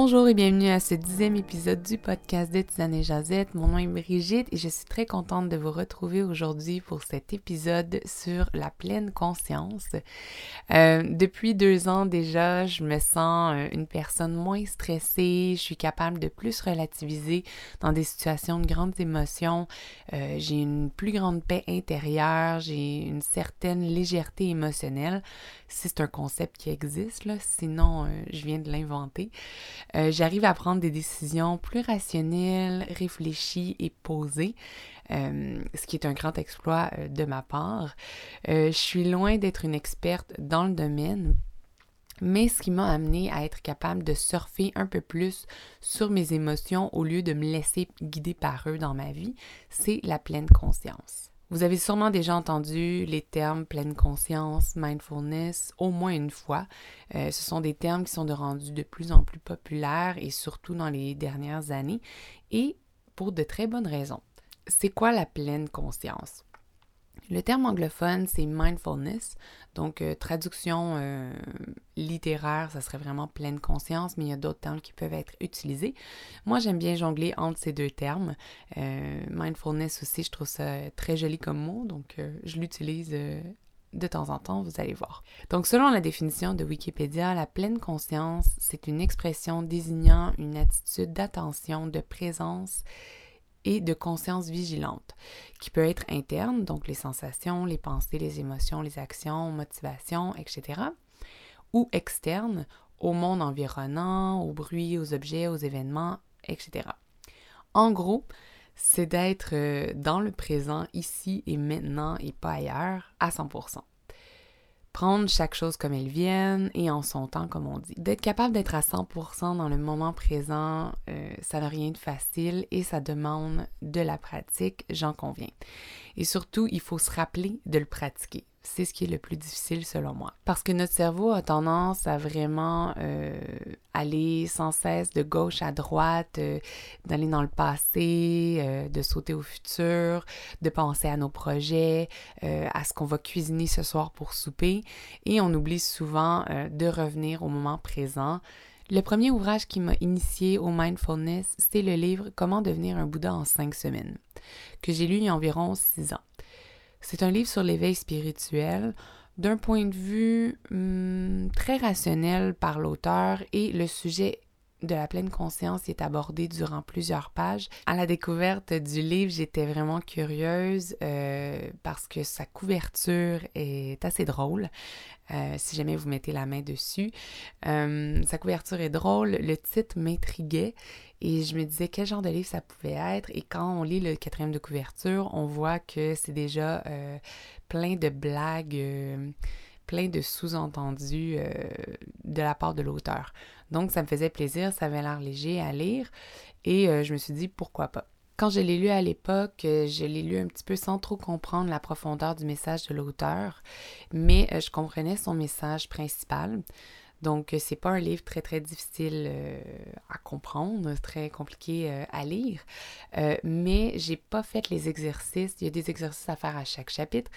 Bonjour et bienvenue à ce dixième épisode du podcast de Tisane et Jazette. Mon nom est Brigitte et je suis très contente de vous retrouver aujourd'hui pour cet épisode sur la pleine conscience. Euh, depuis deux ans déjà, je me sens euh, une personne moins stressée, je suis capable de plus relativiser dans des situations de grandes émotions, euh, j'ai une plus grande paix intérieure, j'ai une certaine légèreté émotionnelle, si c'est un concept qui existe, sinon je viens de l'inventer. Euh, j'arrive à prendre des décisions plus rationnelles, réfléchies et posées. Euh, ce qui est un grand exploit euh, de ma part. je suis loin d'être une experte dans le domaine, mais ce qui m'a amené à être capable de surfer un peu plus sur mes émotions au lieu de me laisser guider par eux dans ma vie, c'est la pleine conscience. Vous avez sûrement déjà entendu les termes pleine conscience, mindfulness au moins une fois. Euh, ce sont des termes qui sont de rendus de plus en plus populaires et surtout dans les dernières années et pour de très bonnes raisons. C'est quoi la pleine conscience? Le terme anglophone, c'est mindfulness. Donc, euh, traduction euh, littéraire, ça serait vraiment pleine conscience, mais il y a d'autres termes qui peuvent être utilisés. Moi, j'aime bien jongler entre ces deux termes. Euh, mindfulness aussi, je trouve ça très joli comme mot, donc je l'utilise de temps en temps, vous allez voir. Donc, selon la définition de Wikipédia, la pleine conscience, c'est une expression désignant une attitude d'attention, de présence et de conscience vigilante, qui peut être interne, donc les sensations, les pensées, les émotions, les actions, motivations, etc., ou externe, au monde environnant, au bruit, aux objets, aux événements, etc. En gros, c'est d'être euh, dans le présent, ici et maintenant, et pas ailleurs, à 100% prendre chaque chose comme elle vient et en son temps, comme on dit. D'être capable d'être à 100% dans le moment présent, euh, ça n'a rien de facile et ça demande de la pratique, j'en conviens. Et surtout, il faut se rappeler de le pratiquer c'est ce qui est le plus difficile selon moi. Parce que notre cerveau a tendance à vraiment euh, aller sans cesse de gauche à droite, euh, d'aller dans le passé, euh, de sauter au futur, de penser à nos projets, à ce qu'on va cuisiner ce soir pour souper. Et on oublie souvent de revenir au moment présent. Le premier ouvrage qui m'a initié au mindfulness, c'est le livre Comment devenir un Bouddha en cinq semaines, que j'ai lu il y a environ six ans. C'est un livre sur l'éveil spirituel d'un point de vue hmm, très rationnel par l'auteur et le sujet de la pleine conscience est abordé durant plusieurs pages. À la découverte du livre, j'étais vraiment curieuse euh, parce que sa couverture est assez drôle. Euh, si jamais vous mettez la main dessus. Euh, sa couverture est drôle, le titre m'intriguait et je me disais quel genre de livre ça pouvait être. Et quand on lit le quatrième de couverture, on voit que c'est déjà plein de blagues plein de sous-entendus de la part de l'auteur. Donc, ça me faisait plaisir, ça avait l'air léger à lire et euh, je me suis dit pourquoi pas. Quand je l'ai lu à l'époque, euh, je l'ai lu un petit peu sans trop comprendre la profondeur du message de l'auteur, mais euh, je comprenais son message principal. Donc, c'est pas un livre très, très difficile à comprendre, très compliqué à lire, mais j'ai pas fait les exercices. Il y a des exercices à faire à chaque chapitre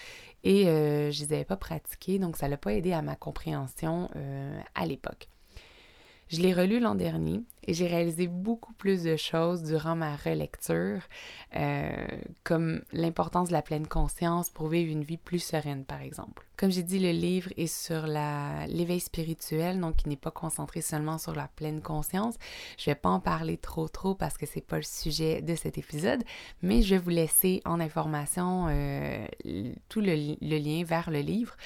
et je les avais pas pratiqués, donc ça l'a pas aidé à ma compréhension à l'époque. Je l'ai relu l'an dernier et j'ai réalisé beaucoup plus de choses durant ma relecture, euh, comme l'importance de la pleine conscience pour vivre une vie plus sereine, par exemple. Comme j'ai dit, le livre est sur l'éveil spirituel, donc il n'est pas concentré seulement sur la pleine conscience. Je vais pas en parler trop trop parce que c'est pas le sujet de cet épisode, mais je vais vous laisser en information euh, tout le, lien vers le livre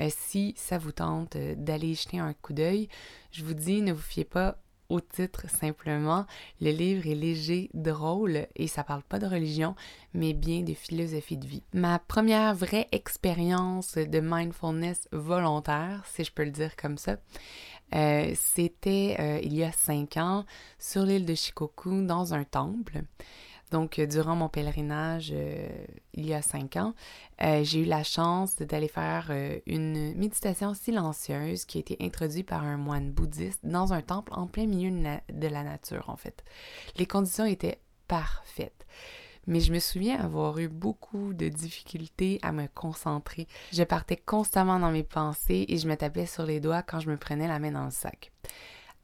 euh, si ça vous tente d'aller jeter un coup d'œil. Je vous dis, ne vous fiez pas au titre simplement. Le livre est léger, drôle et ça parle pas de religion, mais bien de philosophie de vie. Ma première vraie expérience de mindfulness volontaire, si je peux le dire comme ça, euh, c'était euh, il y a cinq ans sur l'île de Shikoku dans un temple. Donc, euh, durant mon pèlerinage euh, il y a cinq ans, euh, j'ai eu la chance d'aller faire une méditation silencieuse qui a été introduite par un moine bouddhiste dans un temple en plein milieu de la nature, en fait. Les conditions étaient parfaites. Mais je me souviens avoir eu beaucoup de difficultés à me concentrer. Je partais constamment dans mes pensées et je me tapais sur les doigts quand je me prenais la main dans le sac.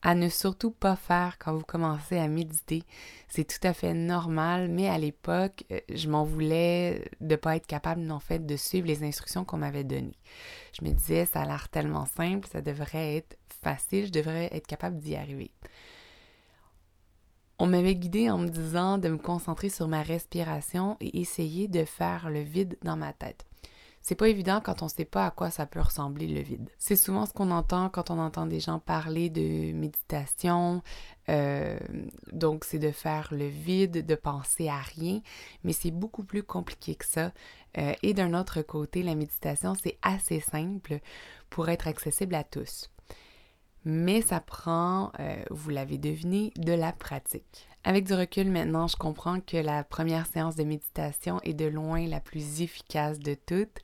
À ne surtout pas faire quand vous commencez à méditer. C'est tout à fait normal, mais à l'époque, euh, je m'en voulais de ne pas être capable, en fait, de suivre les instructions qu'on m'avait données. Je me disais, ça a l'air tellement simple, ça devrait être facile, je devrais être capable d'y arriver. On m'avait guidé en me disant de me concentrer sur ma respiration et essayer de faire le vide dans ma tête. C'est pas évident quand on sait pas à quoi ça peut ressembler le vide. C'est souvent ce qu'on entend quand on entend des gens parler de méditation. Euh, donc, c'est de faire le vide, de penser à rien, mais c'est beaucoup plus compliqué que ça. Euh, et d'un autre côté, la méditation, c'est assez simple pour être accessible à tous. Mais ça prend, euh, vous l'avez deviné, de la pratique. Avec du recul maintenant, je comprends que la première séance de méditation est de loin la plus efficace de toutes.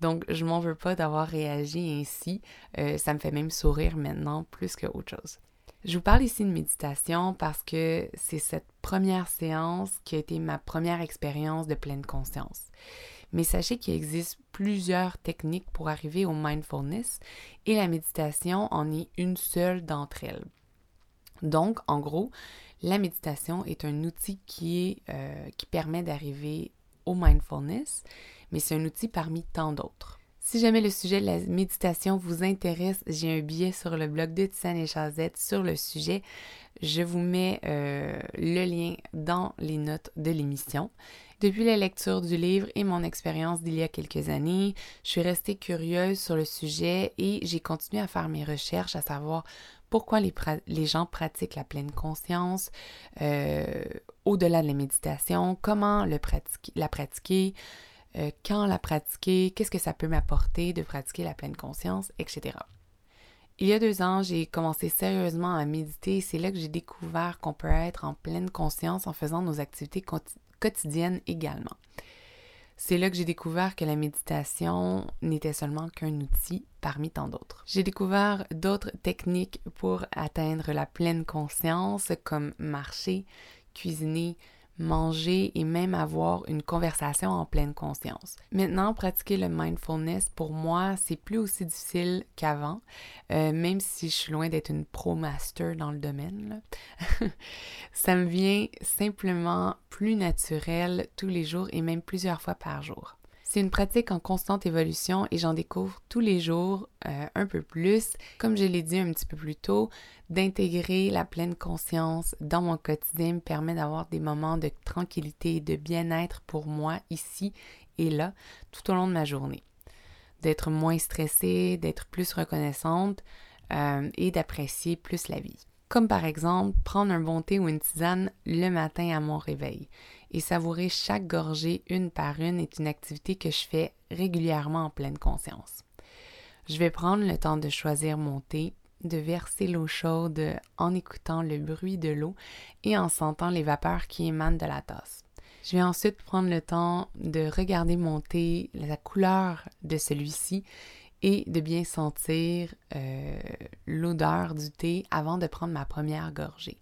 Donc, je m'en veux pas d'avoir réagi ainsi. Euh, ça me fait même sourire maintenant plus qu'autre chose. Je vous parle ici de méditation parce que c'est cette première séance qui a été ma première expérience de pleine conscience. Mais sachez qu'il existe plusieurs techniques pour arriver au mindfulness et la méditation en est une seule d'entre elles. Donc, en gros, la méditation est un outil qui, euh, permet d'arriver au mindfulness, mais c'est un outil parmi tant d'autres. Si jamais le sujet de la méditation vous intéresse, j'ai un billet sur le blog de Tisane et Chazette sur le sujet. Je vous mets euh, le lien dans les notes de l'émission. Depuis la lecture du livre et mon expérience d'il y a quelques années, je suis restée curieuse sur le sujet et j'ai continué à faire mes recherches, à savoir pourquoi les, gens pratiquent la pleine conscience euh, au-delà de la méditation, comment la pratiquer, euh, quand la pratiquer, qu'est-ce que ça peut m'apporter de pratiquer la pleine conscience, etc. Il y a deux ans, j'ai commencé sérieusement à méditer et c'est là que j'ai découvert qu'on peut être en pleine conscience en faisant nos activités quotidiennes également. C'est là que j'ai découvert que la méditation n'était seulement qu'un outil parmi tant d'autres. J'ai découvert d'autres techniques pour atteindre la pleine conscience comme marcher, cuisiner, manger et même avoir une conversation en pleine conscience. Maintenant, pratiquer le mindfulness, pour moi, c'est plus aussi difficile qu'avant, euh, même si je suis loin d'être une pro-master dans le domaine. Ça me vient simplement plus naturel tous les jours et même plusieurs fois par jour. C'est une pratique en constante évolution et j'en découvre tous les jours euh, un peu plus. Comme je l'ai dit un petit peu plus tôt, d'intégrer la pleine conscience dans mon quotidien me permet d'avoir des moments de tranquillité et de bien-être pour moi ici et là tout au long de ma journée. D'être moins stressée, d'être plus reconnaissante euh, et d'apprécier plus la vie. Comme par exemple prendre un bon thé ou une tisane le matin à mon réveil et savourer chaque gorgée une par une est une activité que je fais régulièrement en pleine conscience. Je vais prendre le temps de choisir mon thé, de verser l'eau chaude en écoutant le bruit de l'eau et en sentant les vapeurs qui émanent de la tasse. Je vais ensuite prendre le temps de regarder mon thé, la couleur de celui-ci et de bien sentir euh, l'odeur du thé avant de prendre ma première gorgée.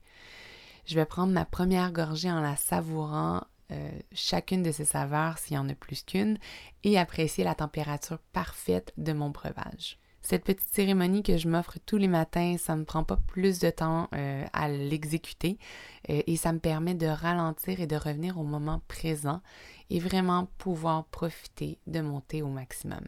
Je vais prendre ma première gorgée en la savourant euh, chacune de ces saveurs s'il y en a plus qu'une et apprécier la température parfaite de mon breuvage. Cette petite cérémonie que je m'offre tous les matins, ça ne me prend pas plus de temps euh, à l'exécuter euh, et ça me permet de ralentir et de revenir au moment présent et vraiment pouvoir profiter de monter au maximum.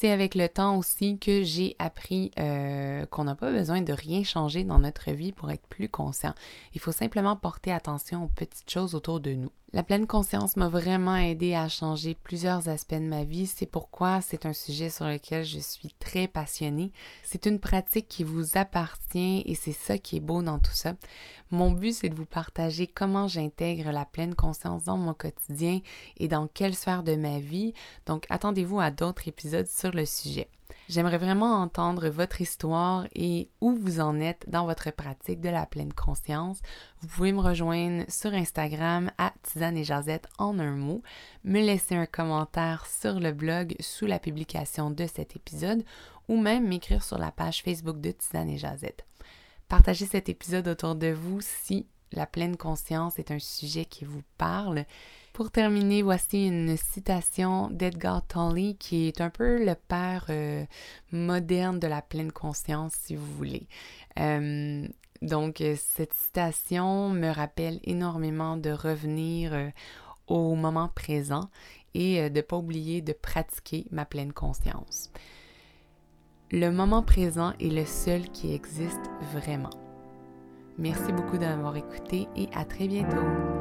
C'est avec le temps aussi que j'ai appris euh, qu'on n'a pas besoin de rien changer dans notre vie pour être plus conscient. Il faut simplement porter attention aux petites choses autour de nous. La pleine conscience m'a vraiment aidé à changer plusieurs aspects de ma vie. C'est pourquoi c'est un sujet sur lequel je suis très passionnée. C'est une pratique qui vous appartient et c'est ça qui est beau dans tout ça. Mon but, c'est de vous partager comment j'intègre la pleine conscience dans mon quotidien et dans quelle sphère de ma vie. Donc, attendez-vous à d'autres épisodes sur le sujet. J'aimerais vraiment entendre votre histoire et où vous en êtes dans votre pratique de la pleine conscience. Vous pouvez me rejoindre sur Instagram à Tisane et Jazette en un mot, me laisser un commentaire sur le blog sous la publication de cet épisode ou même m'écrire sur la page Facebook de Tisane et Jazette. Partagez cet épisode autour de vous si la pleine conscience est un sujet qui vous parle pour terminer, voici une citation d'Edgar Tolle qui est un peu le père euh, moderne de la pleine conscience, si vous voulez. Euh, Donc, euh, cette citation me rappelle énormément de revenir au moment présent et de ne pas oublier de pratiquer ma pleine conscience. Le moment présent est le seul qui existe vraiment. Merci beaucoup d'avoir écouté et à très bientôt.